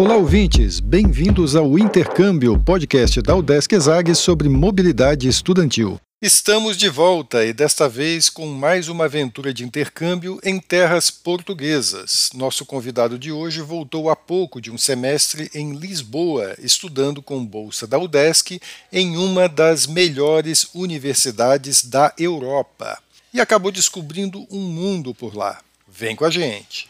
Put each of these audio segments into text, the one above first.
Olá, ouvintes! Bem-vindos ao Intercâmbio, podcast da Udesc Exag sobre mobilidade estudantil. Estamos de volta e desta vez com mais uma aventura de intercâmbio em terras portuguesas. Nosso convidado de hoje voltou há pouco de um semestre em Lisboa, estudando com bolsa da UDESC em uma das melhores universidades da Europa. E acabou descobrindo um mundo por lá. Vem com a gente!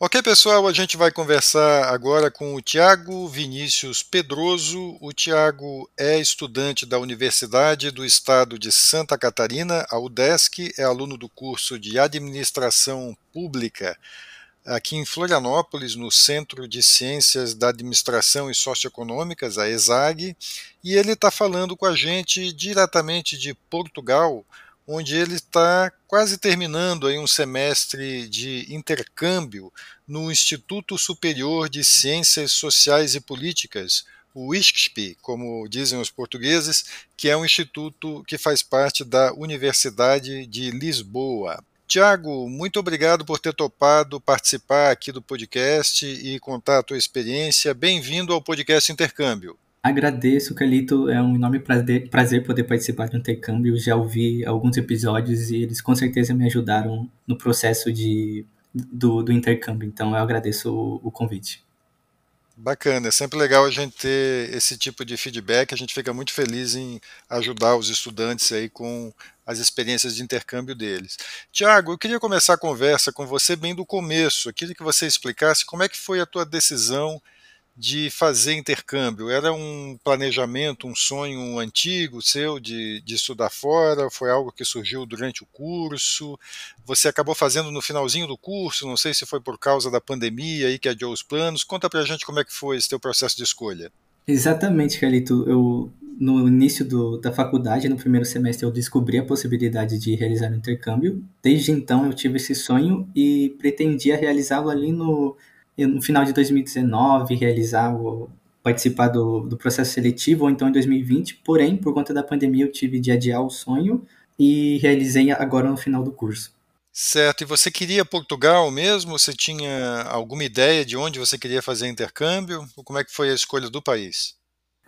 Ok, pessoal, a gente vai conversar agora com o Tiago Vinícius Pedroso. O Tiago é estudante da Universidade do Estado de Santa Catarina, a UDESC, é aluno do curso de Administração Pública aqui em Florianópolis, no Centro de Ciências da Administração e Socioeconômicas, a ESAG, e ele está falando com a gente diretamente de Portugal onde ele está quase terminando aí um semestre de intercâmbio no Instituto Superior de Ciências Sociais e Políticas, o ISCSP, como dizem os portugueses, que é um instituto que faz parte da Universidade de Lisboa. Tiago, muito obrigado por ter topado participar aqui do podcast e contar a tua experiência. Bem-vindo ao podcast Intercâmbio. Agradeço, Calito. É um enorme prazer, poder participar do intercâmbio. Já ouvi alguns episódios e eles com certeza me ajudaram no processo de, do, do intercâmbio. Então eu agradeço o, o convite. Bacana, é sempre legal a gente ter esse tipo de feedback. A gente fica muito feliz em ajudar os estudantes aí com as experiências de intercâmbio deles. Tiago, eu queria começar a conversa com você bem do começo. Eu queria que você explicasse como é que foi a tua decisão de fazer intercâmbio? Era um planejamento, um sonho antigo seu de, de estudar fora? Foi algo que surgiu durante o curso? Você acabou fazendo no finalzinho do curso? Não sei se foi por causa da pandemia aí que adiou os planos. Conta pra gente como é que foi esse teu processo de escolha. Exatamente, Carlito. Eu, no início do, da faculdade, no primeiro semestre, eu descobri a possibilidade de realizar intercâmbio. Desde então, eu tive esse sonho e pretendia realizá-lo ali no no final de 2019 realizar o, participar do, do processo seletivo, ou então em 2020, porém, por conta da pandemia, eu tive de adiar o sonho e realizei agora no final do curso. Certo, e você queria Portugal mesmo? Você tinha alguma ideia de onde você queria fazer intercâmbio? Ou como é que foi a escolha do país?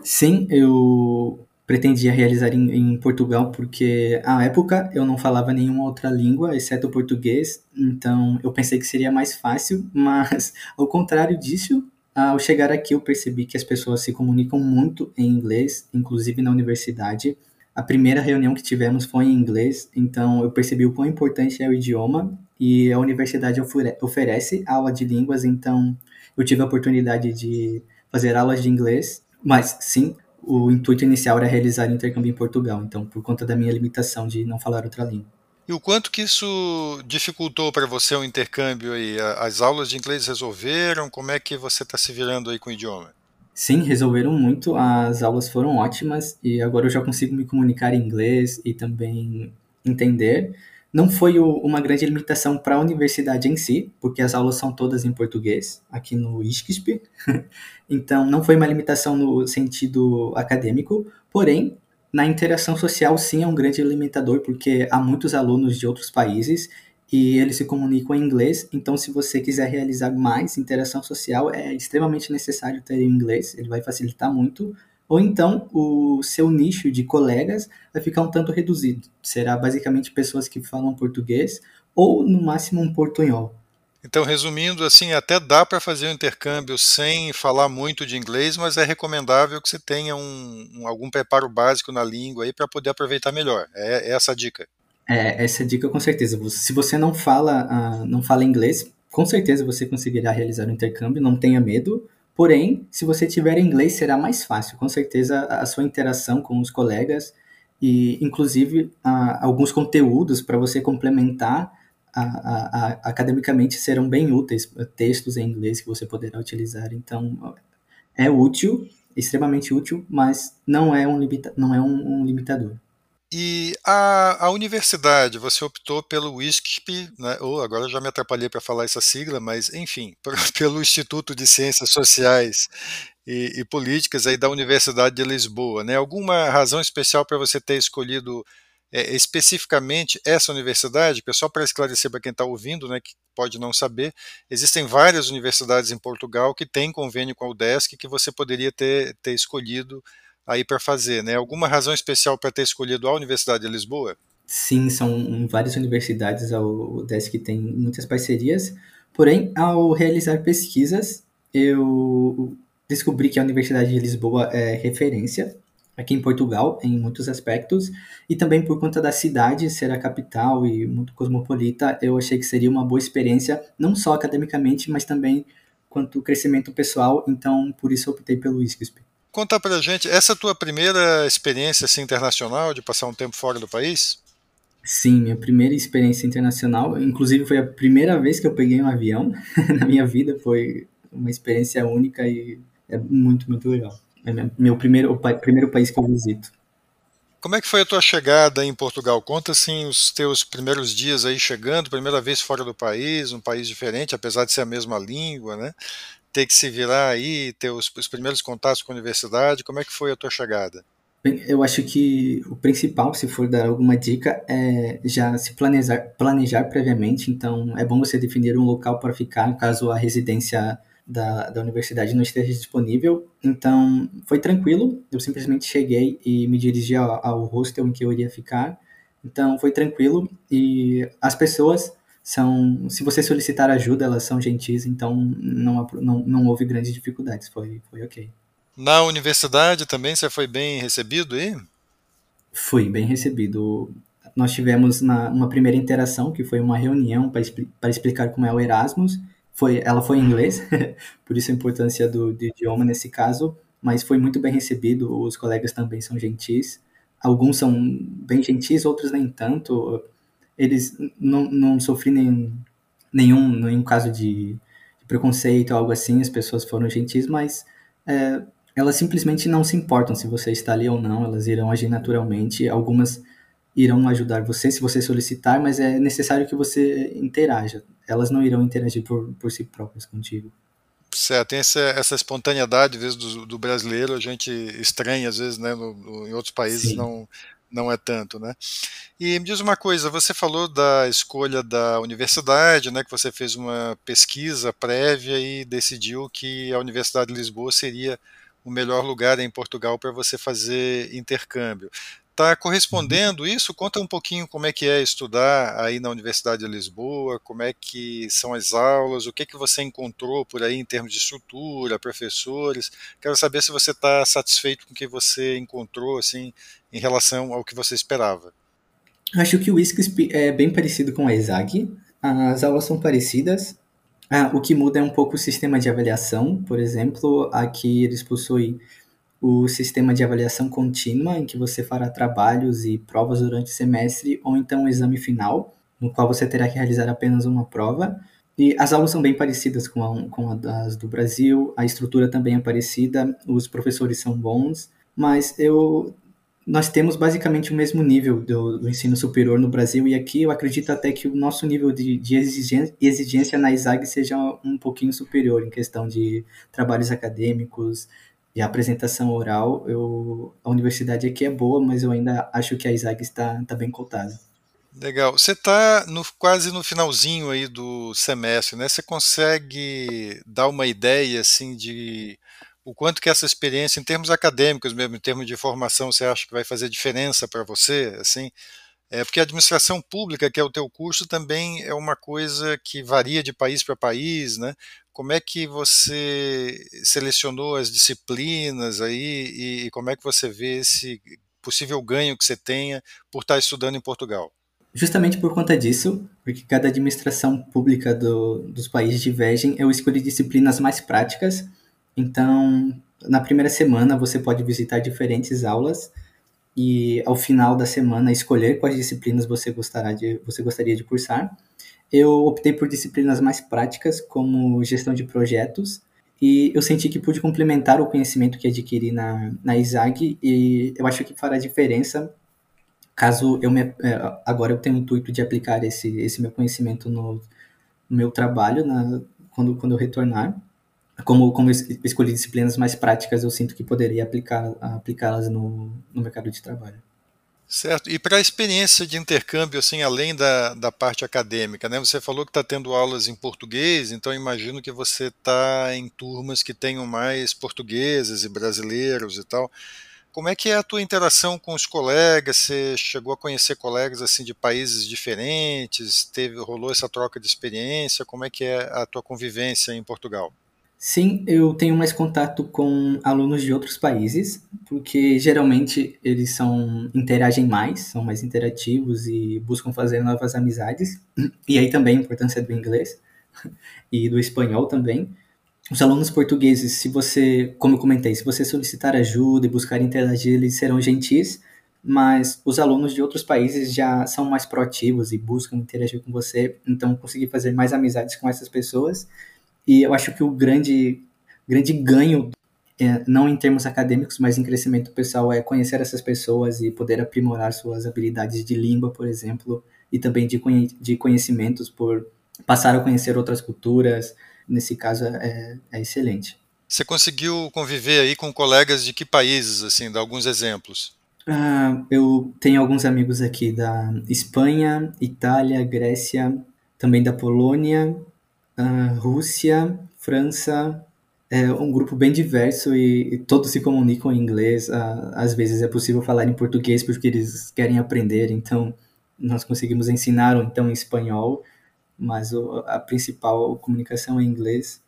Sim, eu pretendia realizar em, em, Portugal, porque à época eu não falava nenhuma outra língua, exceto o português, então eu pensei que seria mais fácil, mas ao contrário disso, ao chegar aqui eu percebi que as pessoas se comunicam muito em inglês, inclusive na universidade. A primeira reunião que tivemos foi em inglês, então eu percebi o quão importante é o idioma e a universidade oferece aula de línguas, então eu tive a oportunidade de fazer aulas de inglês, mas sim, o intuito inicial era realizar intercâmbio em Portugal, então por conta da minha limitação de não falar outra língua. E o quanto que isso dificultou para você o intercâmbio aí? As aulas de inglês resolveram? Como é que você está se virando aí com o idioma? Sim, resolveram muito. As aulas foram ótimas e agora eu já consigo me comunicar em inglês e também entender. Não foi o, uma grande limitação para a universidade em si, porque as aulas são todas em português, aqui no ISCSP. então, não foi uma limitação no sentido acadêmico, porém, na interação social, sim, é um grande limitador, porque há muitos alunos de outros países e eles se comunicam em inglês. Então, se você quiser realizar mais interação social, é extremamente necessário ter inglês, ele vai facilitar muito ou então o seu nicho de colegas vai ficar um tanto reduzido. Será basicamente pessoas que falam português ou no máximo um portunhol. Então, resumindo, assim, até dá para fazer o um intercâmbio sem falar muito de inglês, mas é recomendável que você tenha um, um algum preparo básico na língua aí para poder aproveitar melhor. É, é, essa a dica. É, essa é a dica com certeza. Se você não fala, uh, não fala inglês, com certeza você conseguirá realizar o intercâmbio, não tenha medo. Porém, se você tiver inglês, será mais fácil. Com certeza, a sua interação com os colegas e, inclusive, a, alguns conteúdos para você complementar a, a, academicamente serão bem úteis. Textos em inglês que você poderá utilizar. Então, é útil, extremamente útil, mas não é um, limita não é um, um limitador. E a, a, universidade, você optou pelo WISCP, né, ou agora já me atrapalhei para falar essa sigla, mas enfim, pelo Instituto de Ciências Sociais e, e, Políticas aí da Universidade de Lisboa. Né? Alguma razão especial para você ter escolhido é, especificamente essa universidade? Pessoal, para esclarecer para quem está ouvindo, né, que pode não saber, existem várias universidades em Portugal que têm convênio com a UDESC que você poderia ter, ter escolhido aí para fazer, né? Alguma razão especial para ter escolhido a Universidade de Lisboa? Sim, são várias universidades, o DESC tem muitas parcerias, porém, ao realizar pesquisas, eu descobri que a Universidade de Lisboa é referência aqui em Portugal em muitos aspectos e também por conta da cidade ser a capital e muito cosmopolita, eu achei que seria uma boa experiência, não só academicamente, mas também quanto crescimento pessoal, então por isso optei pelo ISCSP. Conta pra gente, essa é a tua primeira experiência assim, internacional, de passar um tempo fora do país? Sim, minha primeira experiência internacional, inclusive foi a primeira vez que eu peguei um avião na minha vida, foi uma experiência única e é muito, muito legal. É meu primeiro, o primeiro país que eu visito. Como é que foi a tua chegada em Portugal? Conta assim os teus primeiros dias aí chegando, primeira vez fora do país, um país diferente, apesar de ser a mesma língua, né? Ter que se virar aí, ter os, os primeiros contatos com a universidade? Como é que foi a tua chegada? Bem, eu acho que o principal, se for dar alguma dica, é já se planejar, planejar previamente. Então, é bom você definir um local para ficar, caso a residência da, da universidade não esteja disponível. Então, foi tranquilo. Eu simplesmente cheguei e me dirigi ao, ao hostel em que eu iria ficar. Então, foi tranquilo. E as pessoas são, se você solicitar ajuda, elas são gentis, então não, não, não houve grandes dificuldades, foi, foi ok. Na universidade também você foi bem recebido aí? Fui bem recebido. Nós tivemos na, uma primeira interação, que foi uma reunião para expli explicar como é o Erasmus. Foi, ela foi em inglês, por isso a importância do, do idioma nesse caso, mas foi muito bem recebido, os colegas também são gentis. Alguns são bem gentis, outros nem tanto eles não, não sofri nenhum, nenhum, nenhum caso de, de preconceito ou algo assim, as pessoas foram gentis, mas é, elas simplesmente não se importam se você está ali ou não, elas irão agir naturalmente, algumas irão ajudar você se você solicitar, mas é necessário que você interaja, elas não irão interagir por, por si próprias contigo. Certo, tem essa, essa espontaneidade, às vezes, do, do, brasileiro, a gente estranha, às vezes, né, no, no, em outros países não, não é tanto, né? E me diz uma coisa, você falou da escolha da universidade, né, que você fez uma pesquisa prévia e decidiu que a Universidade de Lisboa seria o melhor lugar em Portugal para você fazer intercâmbio. Está correspondendo isso? Conta um pouquinho como é que é estudar aí na Universidade de Lisboa, como é que são as aulas, o que que você encontrou por aí em termos de estrutura, professores. Quero saber se você está satisfeito com o que você encontrou assim em relação ao que você esperava. Acho que o ISCSP é bem parecido com a ESAG. As aulas são parecidas. Ah, o que muda é um pouco o sistema de avaliação. Por exemplo, aqui eles possuem o sistema de avaliação contínua, em que você fará trabalhos e provas durante o semestre, ou então o exame final, no qual você terá que realizar apenas uma prova. E as aulas são bem parecidas com, a, com as do Brasil, a estrutura também é parecida, os professores são bons, mas eu nós temos basicamente o mesmo nível do, do, ensino superior no Brasil e aqui eu acredito até que o nosso nível de, de exigência, exigência na ISAG seja um pouquinho superior em questão de trabalhos acadêmicos, a apresentação oral, eu, a universidade aqui é boa, mas eu ainda acho que a ISAG está, está bem cotada. Legal. Você está quase no finalzinho aí do semestre, né? Você consegue dar uma ideia assim de o quanto que essa experiência, em termos acadêmicos mesmo, em termos de formação, você acha que vai fazer diferença para você, assim? É porque a administração pública, que é o teu curso, também é uma coisa que varia de país para país, né? como é que você selecionou as disciplinas aí e como é que você vê esse possível ganho que você tenha por estar estudando em Portugal? Justamente por conta disso, porque cada administração pública do, dos países divergem, eu escolhi disciplinas mais práticas. Então, na primeira semana você pode visitar diferentes aulas e ao final da semana escolher quais disciplinas você, gostará de, você gostaria de cursar eu optei por disciplinas mais práticas, como gestão de projetos, e eu senti que pude complementar o conhecimento que adquiri na, na ISAG e eu acho que fará diferença caso eu me, é, agora eu tenho o intuito de aplicar esse, esse meu conhecimento no, no meu trabalho na, quando, quando eu retornar. Como, como escolhi disciplinas mais práticas, eu sinto que poderia aplicar, aplicá-las no, no mercado de trabalho. Certo. E para a experiência de intercâmbio, assim, além da, da parte acadêmica, né? Você falou que está tendo aulas em português, então imagino que você está em turmas que tenham mais portugueses e brasileiros e tal. Como é que é a tua interação com os colegas? Você chegou a conhecer colegas assim de países diferentes? Teve rolou essa troca de experiência? Como é que é a tua convivência em Portugal? Sim, eu tenho mais contato com alunos de outros países, porque geralmente eles são interagem mais, são mais interativos e buscam fazer novas amizades. E aí também a importância do inglês e do espanhol também. Os alunos portugueses, se você, como eu comentei, se você solicitar ajuda e buscar interagir, eles serão gentis, mas os alunos de outros países já são mais proativos e buscam interagir com você, então conseguir fazer mais amizades com essas pessoas e eu acho que o grande, grande ganho, é, não em termos acadêmicos, mas em crescimento pessoal, é conhecer essas pessoas e poder aprimorar suas habilidades de língua, por exemplo, e também de, de conhecimentos por passar a conhecer outras culturas. Nesse caso, é, é excelente. Você conseguiu conviver aí com colegas de que países, assim, dá alguns exemplos? Ah, eu tenho alguns amigos aqui da Espanha, Itália, Grécia, também da Polônia, uh, Rússia, França, é um grupo bem diverso e, e todos se comunicam em inglês. Uh, às vezes é possível falar em português porque eles querem aprender, então nós conseguimos ensinar ou então em espanhol, mas o, a principal comunicação é em inglês.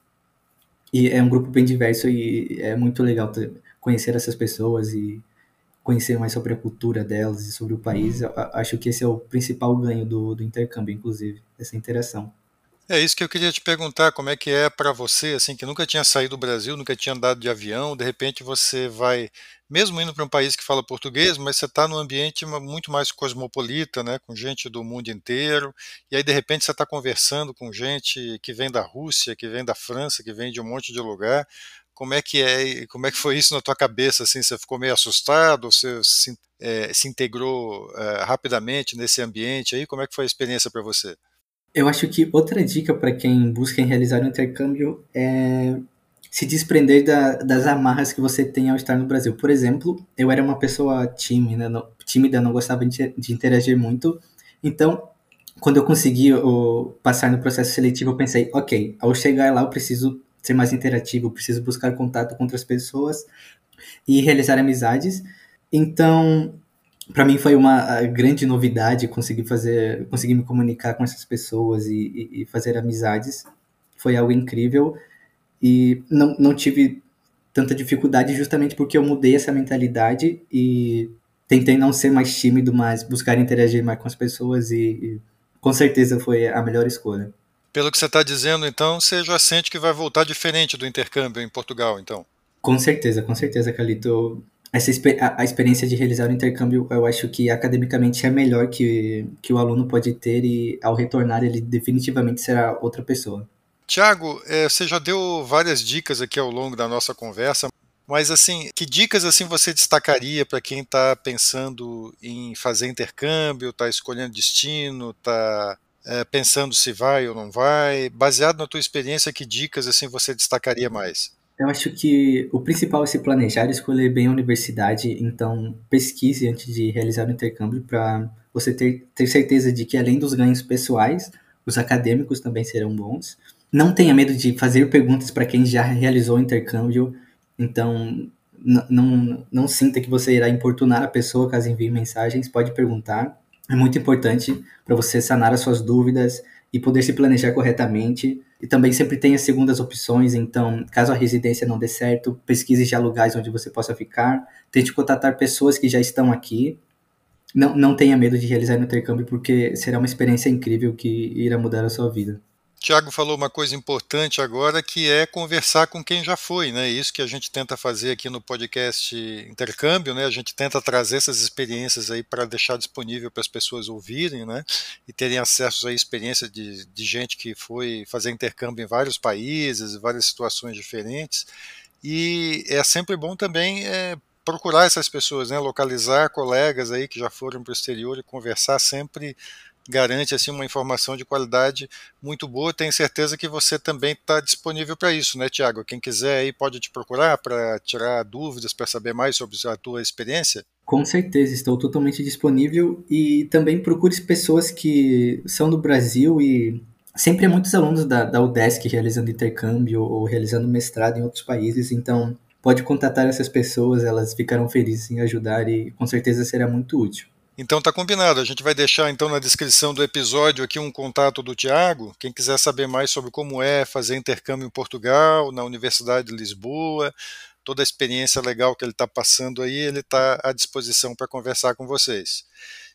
E é um grupo bem diverso e é muito legal ter, conhecer essas pessoas e conhecer mais sobre a cultura delas e sobre o país. Eu acho que esse é o principal ganho do, do intercâmbio, inclusive, essa interação. É isso que eu queria te perguntar, como é que é para você, assim, que nunca tinha saído do Brasil, nunca tinha andado de avião, de repente você vai, mesmo indo para um país que fala português, mas você está num ambiente muito mais cosmopolita, né, com gente do mundo inteiro, e aí de repente você está conversando com gente que vem da Rússia, que vem da França, que vem de um monte de lugar. Como é que é, como é que foi isso na tua cabeça, assim, você ficou meio assustado, você se, é, se integrou é, rapidamente nesse ambiente aí, como é que foi a experiência para você? Eu acho que outra dica para quem busca em realizar um intercâmbio é se desprender da, das amarras que você tem ao estar no Brasil. Por exemplo, eu era uma pessoa tímida, não, tímida, não gostava de, de interagir muito. Então, quando eu consegui o, passar no processo seletivo, eu pensei, ok, ao chegar lá eu preciso ser mais interativo, eu preciso buscar contato com outras pessoas e realizar amizades. Então, para mim foi uma grande novidade conseguir fazer, conseguir me comunicar com essas pessoas e, e, e, fazer amizades. Foi algo incrível e não, não tive tanta dificuldade justamente porque eu mudei essa mentalidade e tentei não ser mais tímido, mas buscar interagir mais com as pessoas e, e com certeza foi a melhor escolha. Pelo que você está dizendo, então, você já sente que vai voltar diferente do intercâmbio em Portugal, então? Com certeza, com certeza, Calito essa a, a, experiência de realizar o intercâmbio, eu acho que academicamente é melhor que, que o aluno pode ter e ao retornar ele definitivamente será outra pessoa. Tiago, é, você já deu várias dicas aqui ao longo da nossa conversa, mas assim, que dicas assim você destacaria para quem está pensando em fazer intercâmbio, está escolhendo destino, está é, pensando se vai ou não vai? Baseado na tua experiência, que dicas assim você destacaria mais? Eu acho que o principal é se planejar, escolher bem a universidade, então pesquise antes de realizar o intercâmbio para você ter, ter certeza de que além dos ganhos pessoais, os acadêmicos também serão bons. Não tenha medo de fazer perguntas para quem já realizou o intercâmbio, então não, não sinta que você irá importunar a pessoa caso envie mensagens, pode perguntar. É muito importante para você sanar as suas dúvidas e poder se planejar corretamente e também sempre as segundas opções, então, caso a residência não dê certo, pesquise já lugares onde você possa ficar, tente contatar pessoas que já estão aqui. Não, não tenha medo de realizar o intercâmbio, porque será uma experiência incrível que irá mudar a sua vida. Tiago falou uma coisa importante agora que é conversar com quem já foi, né? Isso que a gente tenta fazer aqui no podcast Intercâmbio, né? A gente tenta trazer essas experiências aí para deixar disponível para as pessoas ouvirem, né? E terem acesso à experiência de, de gente que foi fazer intercâmbio em vários países, várias situações diferentes. E é sempre bom também é, procurar essas pessoas, né? Localizar colegas aí que já foram para o exterior e conversar sempre garante assim uma informação de qualidade muito boa. Tenho certeza que você também está disponível para isso, né, Tiago? Quem quiser aí pode te procurar para tirar dúvidas, para saber mais sobre a tua experiência. Com certeza, estou totalmente disponível e também procure pessoas que são do Brasil e sempre há muitos alunos da, da UDESC realizando intercâmbio ou realizando mestrado em outros países, então pode contatar essas pessoas, elas ficarão felizes em ajudar e com certeza será muito útil. Então tá combinado. A gente vai deixar então na descrição do episódio aqui um contato do Tiago. Quem quiser saber mais sobre como é fazer intercâmbio em Portugal, na Universidade de Lisboa, toda a experiência legal que ele está passando aí, ele está à disposição para conversar com vocês.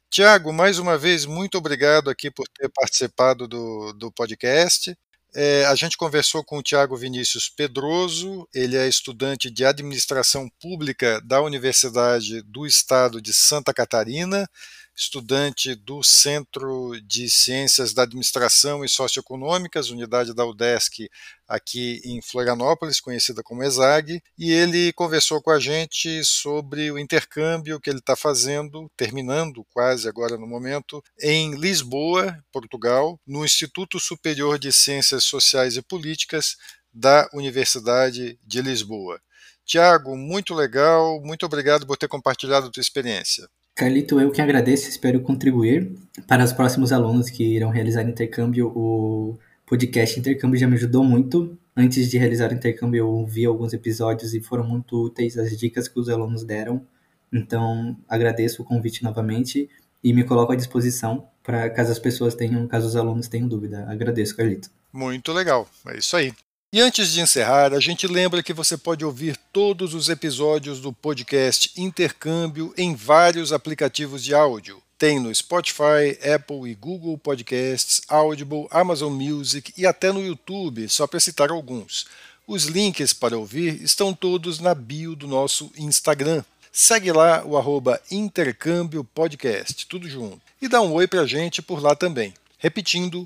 Tiago, mais uma vez, muito obrigado aqui por ter participado do, do podcast. É, a gente conversou com o Tiago Vinícius Pedroso, ele é estudante de administração pública da Universidade do Estado de Santa Catarina, estudante do Centro de Ciências da Administração e Socioeconômicas, unidade da UDESC aqui em Florianópolis, conhecida como ESAG, e ele conversou com a gente sobre o intercâmbio que ele está fazendo, terminando quase agora no momento, em Lisboa, Portugal, no Instituto Superior de Ciências Sociais e Políticas da Universidade de Lisboa. Tiago, muito legal, muito obrigado por ter compartilhado a tua experiência. Carlito, eu que agradeço, espero contribuir para os próximos alunos que irão realizar intercâmbio. O podcast Intercâmbio já me ajudou muito. Antes de realizar o intercâmbio, eu ouvi alguns episódios e foram muito úteis as dicas que os alunos deram. Então, agradeço o convite novamente e me coloco à disposição para caso as pessoas tenham, caso os alunos tenham dúvida. Agradeço, Carlito. Muito legal, é isso aí. E antes de encerrar, a gente lembra que você pode ouvir todos os episódios do podcast Intercâmbio em vários aplicativos de áudio. Tem no Spotify, Apple e Google Podcasts, Audible, Amazon Music e até no YouTube, só para citar alguns. Os links para ouvir estão todos na bio do nosso Instagram. Segue lá o arroba Intercâmbio Podcast, tudo junto. E dá um oi para a gente por lá também. Repetindo,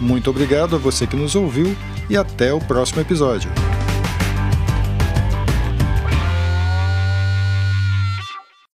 Muito obrigado a você que nos ouviu e até o próximo episódio.